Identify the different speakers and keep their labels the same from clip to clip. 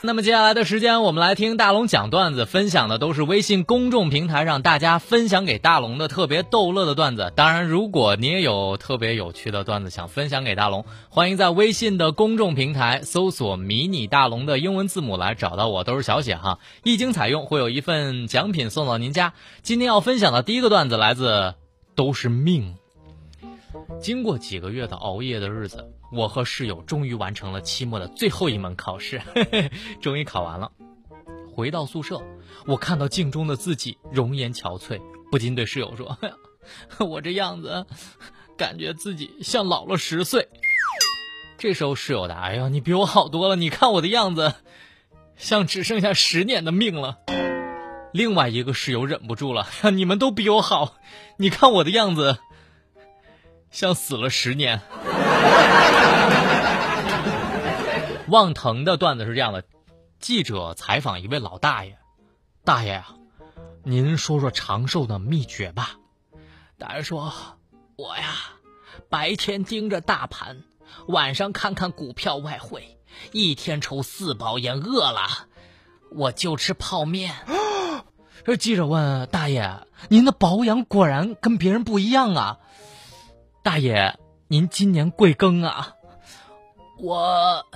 Speaker 1: 那么接下来的时间，我们来听大龙讲段子，分享的都是微信公众平台上大家分享给大龙的特别逗乐的段子。当然，如果你也有特别有趣的段子想分享给大龙，欢迎在微信的公众平台搜索“迷你大龙”的英文字母来找到我，都是小写哈。一经采用，会有一份奖品送到您家。今天要分享的第一个段子来自“都是命”。经过几个月的熬夜的日子，我和室友终于完成了期末的最后一门考试，终于考完了。回到宿舍，我看到镜中的自己容颜憔悴，不禁对室友说：“ 我这样子，感觉自己像老了十岁。”这时候室友答：“哎呀，你比我好多了，你看我的样子，像只剩下十年的命了。”另外一个室友忍不住了：“ 你们都比我好，你看我的样子。”像死了十年。望腾的段子是这样的：记者采访一位老大爷，大爷啊，您说说长寿的秘诀吧。大爷说：“我呀，白天盯着大盘，晚上看看股票外汇，一天抽四包烟，饿了我就吃泡面。”这记者问大爷：“您的保养果然跟别人不一样啊。”大爷，您今年贵庚啊？我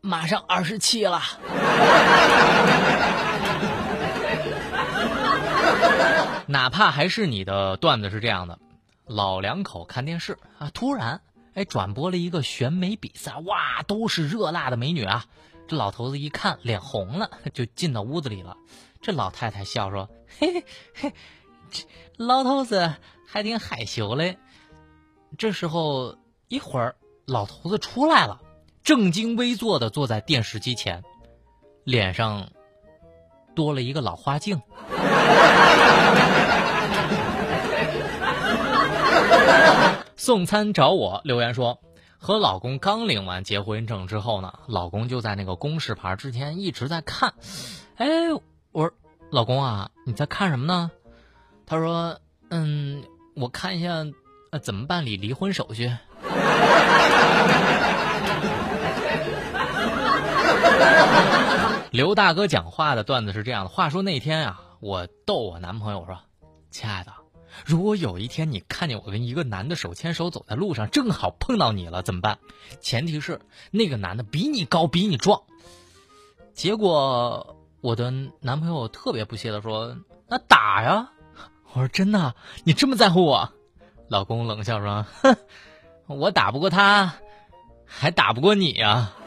Speaker 1: 马上二十七了。哪怕还是你的段子是这样的，老两口看电视啊，突然哎转播了一个选美比赛，哇，都是热辣的美女啊！这老头子一看脸红了，就进到屋子里了。这老太太笑说：“嘿嘿嘿，这老头子还挺害羞嘞。”这时候，一会儿老头子出来了，正襟危坐的坐在电视机前，脸上多了一个老花镜。送餐找我留言说，和老公刚领完结婚证之后呢，老公就在那个公示牌之前一直在看。哎，我说老公啊，你在看什么呢？他说，嗯，我看一下。那怎么办理离婚手续？刘大哥讲话的段子是这样的：话说那天啊，我逗我男朋友说：“亲爱的，如果有一天你看见我跟一个男的手牵手走在路上，正好碰到你了，怎么办？前提是那个男的比你高，比你壮。”结果我的男朋友特别不屑的说：“那打呀！”我说：“真的？你这么在乎我？”老公冷笑说：“哼，我打不过他，还打不过你呀。”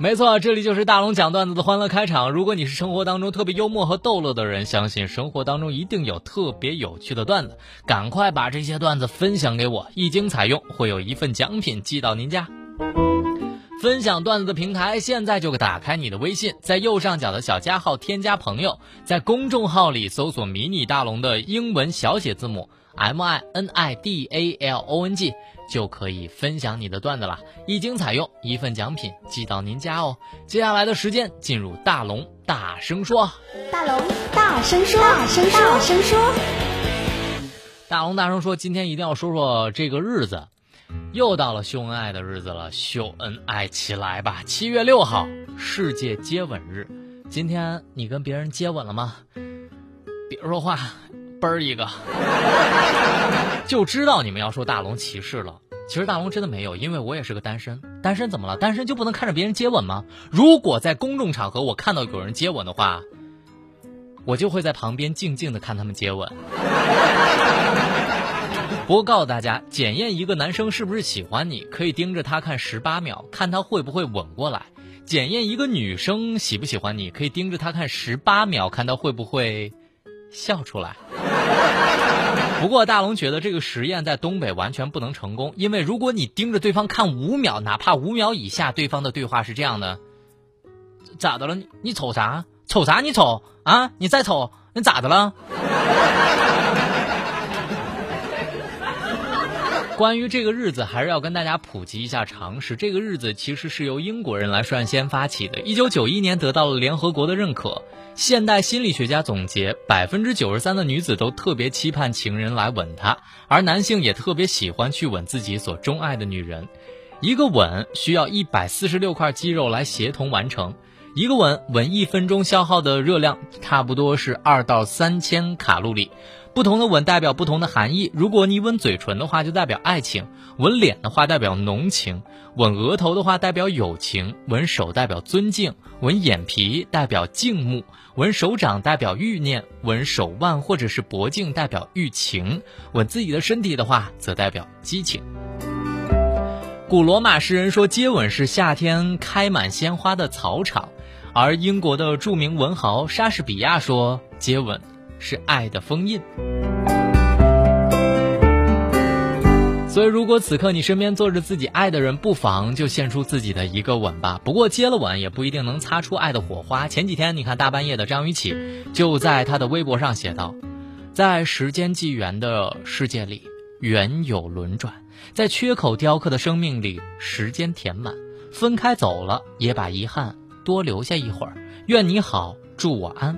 Speaker 1: 没错，这里就是大龙讲段子的欢乐开场。如果你是生活当中特别幽默和逗乐的人，相信生活当中一定有特别有趣的段子。赶快把这些段子分享给我，一经采用，会有一份奖品寄到您家。分享段子的平台，现在就打开你的微信，在右上角的小加号添加朋友，在公众号里搜索“迷你大龙”的英文小写字母 M I N I D A L O N G，就可以分享你的段子了。一经采用，一份奖品寄到您家哦。接下来的时间进入大龙大声说，
Speaker 2: 大龙大声说，大声说，大声说，
Speaker 1: 大龙大声说，今天一定要说说这个日子。又到了秀恩爱的日子了，秀恩爱起来吧！七月六号，世界接吻日。今天你跟别人接吻了吗？别说话，嘣儿一个。就知道你们要说大龙歧视了。其实大龙真的没有，因为我也是个单身。单身怎么了？单身就不能看着别人接吻吗？如果在公众场合我看到有人接吻的话，我就会在旁边静静的看他们接吻。不过告诉大家，检验一个男生是不是喜欢你，可以盯着他看十八秒，看他会不会吻过来；检验一个女生喜不喜欢你，可以盯着他看十八秒，看他会不会笑出来。不过大龙觉得这个实验在东北完全不能成功，因为如果你盯着对方看五秒，哪怕五秒以下，对方的对话是这样的：咋的了？你你瞅啥？瞅啥？你瞅啊？你再瞅，你咋的了？关于这个日子，还是要跟大家普及一下常识。这个日子其实是由英国人来率先发起的，一九九一年得到了联合国的认可。现代心理学家总结，百分之九十三的女子都特别期盼情人来吻她，而男性也特别喜欢去吻自己所钟爱的女人。一个吻需要一百四十六块肌肉来协同完成，一个吻吻一分钟消耗的热量差不多是二到三千卡路里。不同的吻代表不同的含义。如果你吻嘴唇的话，就代表爱情；吻脸的话，代表浓情；吻额头的话，代表友情；吻手代表尊敬；吻眼皮代表敬慕；吻手掌代表欲念；吻手腕或者是脖颈代表欲情；吻自己的身体的话，则代表激情。古罗马诗人说，接吻是夏天开满鲜花的草场；而英国的著名文豪莎士比亚说，接吻。是爱的封印，所以如果此刻你身边坐着自己爱的人，不妨就献出自己的一个吻吧。不过接了吻也不一定能擦出爱的火花。前几天你看大半夜的张雨绮就在她的微博上写道：“在时间纪元的世界里，缘有轮转；在缺口雕刻的生命里，时间填满。分开走了，也把遗憾多留下一会儿。愿你好，祝我安。”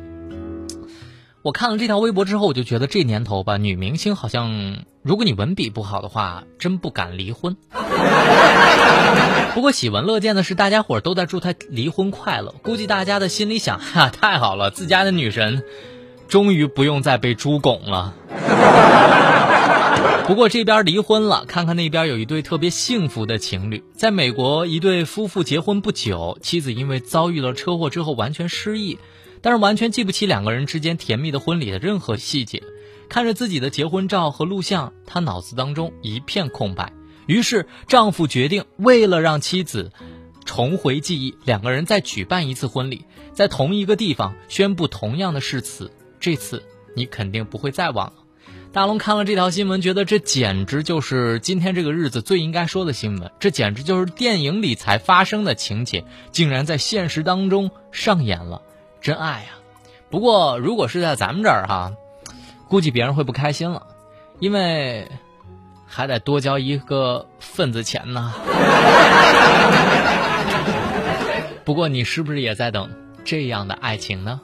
Speaker 1: 我看了这条微博之后，我就觉得这年头吧，女明星好像，如果你文笔不好的话，真不敢离婚。不过喜闻乐见的是，大家伙都在祝她离婚快乐。估计大家的心里想，哈，太好了，自家的女神，终于不用再被猪拱了。不过这边离婚了，看看那边有一对特别幸福的情侣，在美国，一对夫妇结婚不久，妻子因为遭遇了车祸之后完全失忆。但是完全记不起两个人之间甜蜜的婚礼的任何细节，看着自己的结婚照和录像，他脑子当中一片空白。于是丈夫决定，为了让妻子重回记忆，两个人再举办一次婚礼，在同一个地方宣布同样的誓词。这次你肯定不会再忘了。大龙看了这条新闻，觉得这简直就是今天这个日子最应该说的新闻，这简直就是电影里才发生的情节，竟然在现实当中上演了。真爱呀，不过如果是在咱们这儿哈，估计别人会不开心了，因为还得多交一个份子钱呢。不过你是不是也在等这样的爱情呢？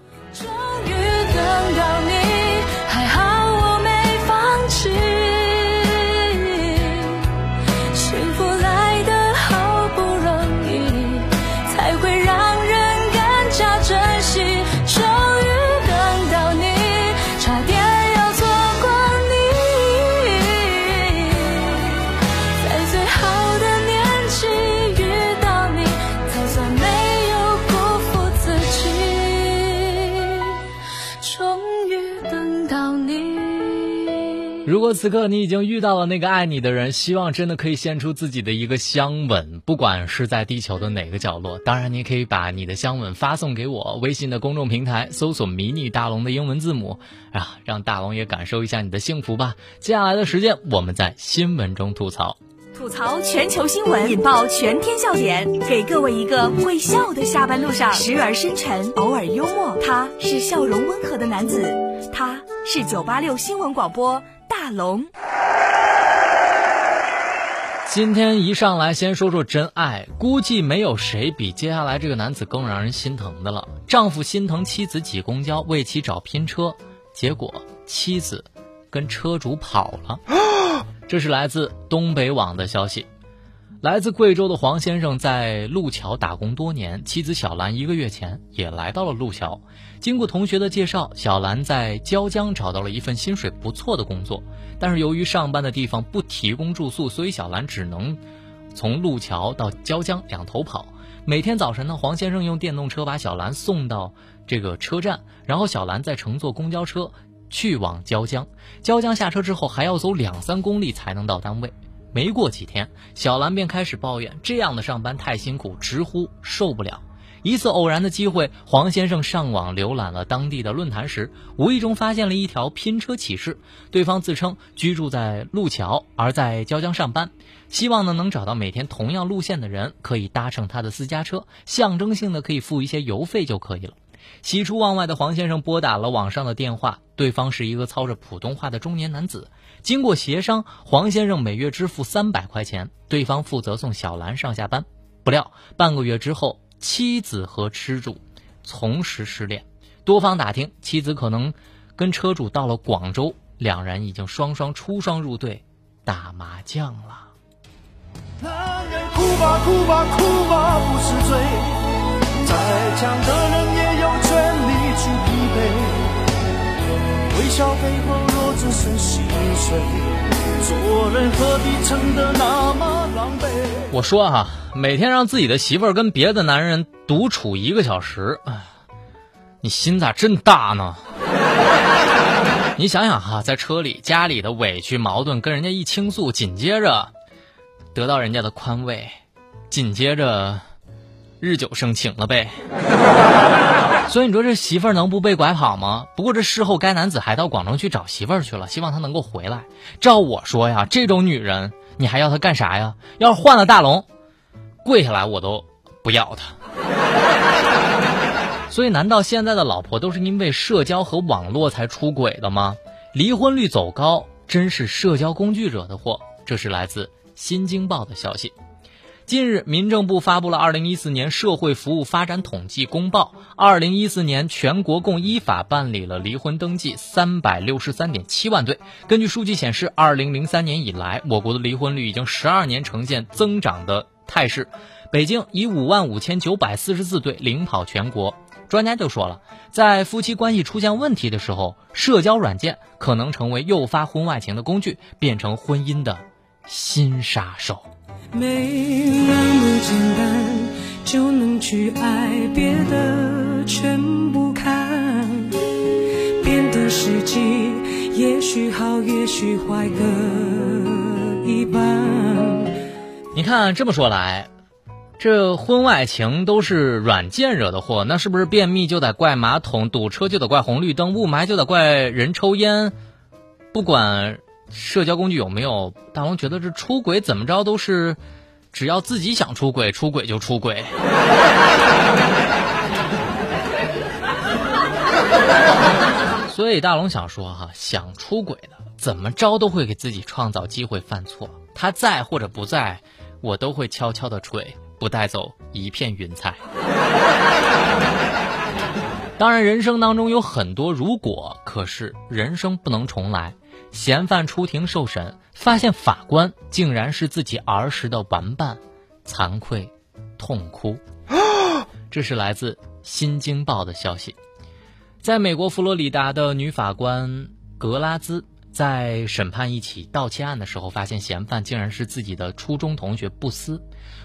Speaker 1: 果此刻你已经遇到了那个爱你的人，希望真的可以献出自己的一个香吻，不管是在地球的哪个角落。当然，你可以把你的香吻发送给我，微信的公众平台搜索“迷你大龙”的英文字母啊，让大龙也感受一下你的幸福吧。接下来的时间，我们在新闻中吐槽，
Speaker 2: 吐槽全球新闻，引爆全天笑点，给各位一个会笑的下班路上，时而深沉，偶尔幽默。他是笑容温和的男子，他是九八六新闻广播。大龙，
Speaker 1: 今天一上来先说说真爱，估计没有谁比接下来这个男子更让人心疼的了。丈夫心疼妻子挤公交为其找拼车，结果妻子跟车主跑了。这是来自东北网的消息。来自贵州的黄先生在路桥打工多年，妻子小兰一个月前也来到了路桥。经过同学的介绍，小兰在椒江找到了一份薪水不错的工作，但是由于上班的地方不提供住宿，所以小兰只能从路桥到椒江两头跑。每天早晨呢，黄先生用电动车把小兰送到这个车站，然后小兰再乘坐公交车去往椒江。椒江下车之后还要走两三公里才能到单位。没过几天，小兰便开始抱怨这样的上班太辛苦，直呼受不了。一次偶然的机会，黄先生上网浏览了当地的论坛时，无意中发现了一条拼车启事。对方自称居住在路桥，而在椒江上班，希望呢能找到每天同样路线的人，可以搭乘他的私家车，象征性的可以付一些油费就可以了。喜出望外的黄先生拨打了网上的电话，对方是一个操着普通话的中年男子。经过协商，黄先生每月支付三百块钱，对方负责送小兰上下班。不料半个月之后，妻子和车主从实失联。多方打听，妻子可能跟车主到了广州，两人已经双双出双入对，打麻将了。
Speaker 3: 男人哭吧哭吧哭吧不是罪，再强的人也有权利去疲惫。微笑背后只剩心碎，做人何必撑得那么狼狈？
Speaker 1: 我说哈、每天让自己的媳妇儿跟别的男人独处一个小时，你心咋真大呢？你想想哈，在车里家里的委屈矛盾跟人家一倾诉，紧接着得到人家的宽慰，紧接着日久生情了呗。所以你说这媳妇儿能不被拐跑吗？不过这事后该男子还到广州去找媳妇儿去了，希望她能够回来。照我说呀，这种女人你还要她干啥呀？要是换了大龙，跪下来我都不要她。所以，难道现在的老婆都是因为社交和网络才出轨的吗？离婚率走高，真是社交工具惹的祸。这是来自《新京报》的消息。近日，民政部发布了《二零一四年社会服务发展统计公报》，二零一四年全国共依法办理了离婚登记三百六十三点七万对。根据数据显示，二零零三年以来，我国的离婚率已经十二年呈现增长的态势。北京以五万五千九百四十四对领跑全国。专家就说了，在夫妻关系出现问题的时候，社交软件可能成为诱发婚外情的工具，变成婚姻的新杀手。
Speaker 4: 没那么简单就能去爱，别的全不看。变的时机，也许好，也许坏各一半。
Speaker 1: 你看这么说来，这婚外情都是软件惹的祸，那是不是便秘就得怪马桶，堵车就得怪红绿灯，雾霾就得怪人抽烟？不管社交工具有没有，大龙觉得这出轨怎么着都是，只要自己想出轨，出轨就出轨。所以大龙想说哈，想出轨的怎么着都会给自己创造机会犯错，他在或者不在，我都会悄悄的吹，不带走一片云彩。当然，人生当中有很多如果，可是人生不能重来。嫌犯出庭受审，发现法官竟然是自己儿时的玩伴，惭愧，痛哭。这是来自《新京报》的消息。在美国佛罗里达的女法官格拉兹在审判一起盗窃案的时候，发现嫌犯竟然是自己的初中同学布斯。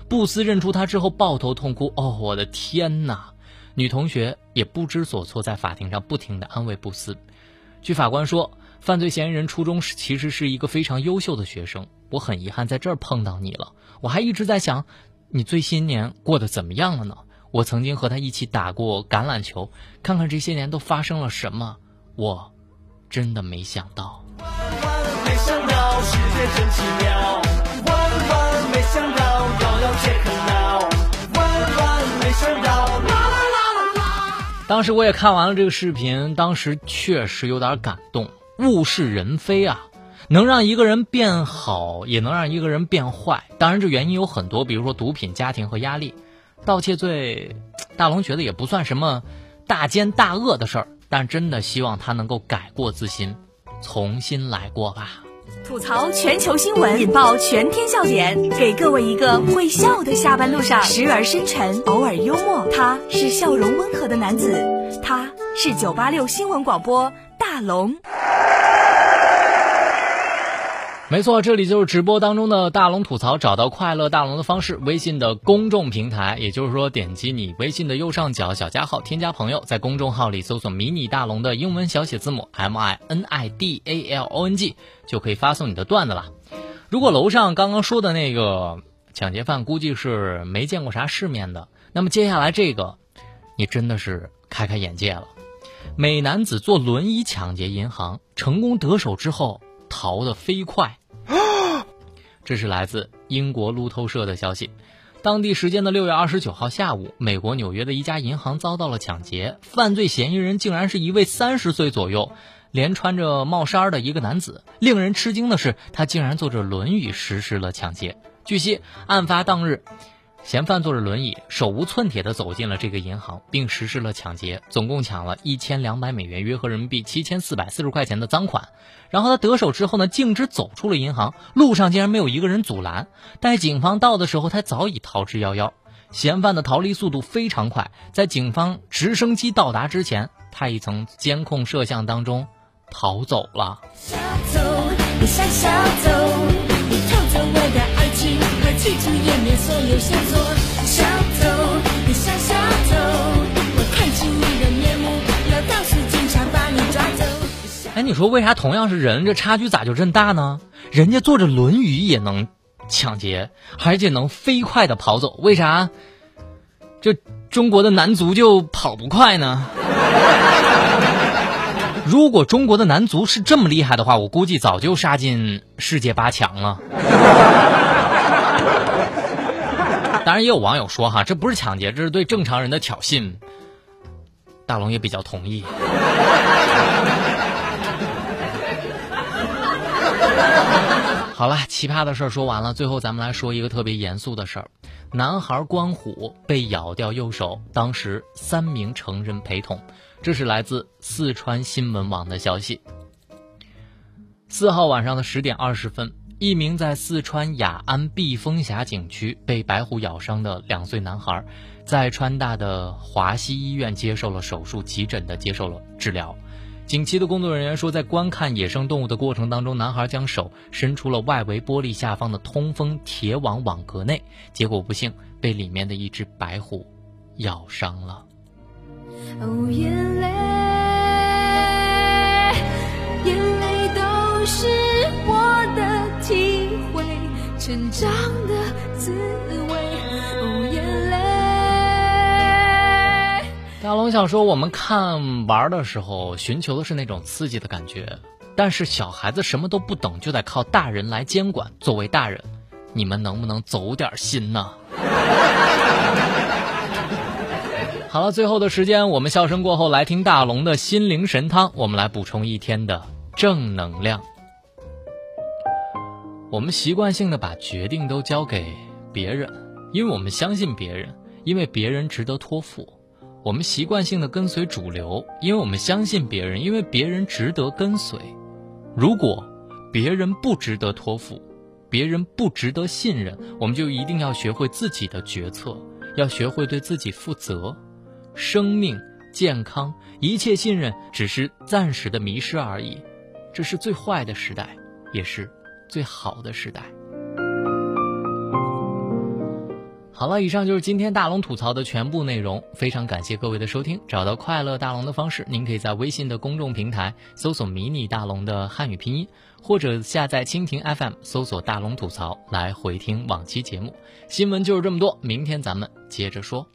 Speaker 1: 布斯认出他之后抱头痛哭：“哦，我的天哪！”女同学也不知所措，在法庭上不停地安慰布斯。据法官说，犯罪嫌疑人初中时其实是一个非常优秀的学生。我很遗憾在这儿碰到你了。我还一直在想，你最新年过得怎么样了呢？我曾经和他一起打过橄榄球，看看这些年都发生了什么，我真的没想到。
Speaker 3: 万万没想到世界真奇妙，万万没想到遥遥皆可挠，万万没想到啦啦啦啦啦。
Speaker 1: 当时我也看完了这个视频，当时确实有点感动。物是人非啊，能让一个人变好，也能让一个人变坏。当然，这原因有很多，比如说毒品、家庭和压力。盗窃罪，大龙觉得也不算什么大奸大恶的事儿，但真的希望他能够改过自新，重新来过吧。
Speaker 2: 吐槽全球新闻，引爆全天笑点，给各位一个会笑的下班路上，时而深沉，偶尔幽默。他是笑容温和的男子，他是九八六新闻广播大龙。
Speaker 1: 没错，这里就是直播当中的大龙吐槽，找到快乐大龙的方式，微信的公众平台，也就是说，点击你微信的右上角小加号，添加朋友，在公众号里搜索“迷你大龙”的英文小写字母 M I N I D A L O N G，就可以发送你的段子了。如果楼上刚刚说的那个抢劫犯估计是没见过啥世面的，那么接下来这个你真的是开开眼界了。美男子坐轮椅抢劫银行，成功得手之后逃得飞快。这是来自英国路透社的消息。当地时间的六月二十九号下午，美国纽约的一家银行遭到了抢劫，犯罪嫌疑人竟然是一位三十岁左右、连穿着帽衫的一个男子。令人吃惊的是，他竟然坐着轮椅实施了抢劫。据悉，案发当日。嫌犯坐着轮椅，手无寸铁地走进了这个银行，并实施了抢劫，总共抢了一千两百美元，约合人民币七千四百四十块钱的赃款。然后他得手之后呢，径直走出了银行，路上竟然没有一个人阻拦。待警方到的时候，他早已逃之夭夭。嫌犯的逃离速度非常快，在警方直升机到达之前，他已从监控摄像当中逃走了。小偷，你像小偷，你偷走我的和去除颜面所有线索。小偷，你像小偷，我看清你的面目，要告诉警察把你抓走。哎，你说为啥同样是人，这差距咋就这么大呢？人家坐着轮椅也能抢劫，而且能飞快的跑走，为啥这中国的男足就跑不快呢？如果中国的男足是这么厉害的话，我估计早就杀进世界八强了。当然，也有网友说哈，这不是抢劫，这是对正常人的挑衅。大龙也比较同意。好了，奇葩的事儿说完了，最后咱们来说一个特别严肃的事儿：男孩关虎被咬掉右手，当时三名成人陪同。这是来自四川新闻网的消息。四号晚上的十点二十分。一名在四川雅安碧峰峡景区被白虎咬伤的两岁男孩，在川大的华西医院接受了手术，急诊的接受了治疗。景区的工作人员说，在观看野生动物的过程当中，男孩将手伸出了外围玻璃下方的通风铁网网格内，结果不幸被里面的一只白虎咬伤了。眼泪，都是我。紧张的滋味，眼泪。大龙想说，我们看玩的时候，寻求的是那种刺激的感觉，但是小孩子什么都不懂，就得靠大人来监管。作为大人，你们能不能走点心呢？好了，最后的时间，我们笑声过后，来听大龙的心灵神汤，我们来补充一天的正能量。我们习惯性的把决定都交给别人，因为我们相信别人，因为别人值得托付。我们习惯性的跟随主流，因为我们相信别人，因为别人值得跟随。如果别人不值得托付，别人不值得信任，我们就一定要学会自己的决策，要学会对自己负责。生命、健康、一切信任，只是暂时的迷失而已。这是最坏的时代，也是。最好的时代。好了，以上就是今天大龙吐槽的全部内容。非常感谢各位的收听。找到快乐大龙的方式，您可以在微信的公众平台搜索“迷你大龙”的汉语拼音，或者下载蜻蜓 FM 搜索“大龙吐槽”来回听往期节目。新闻就是这么多，明天咱们接着说。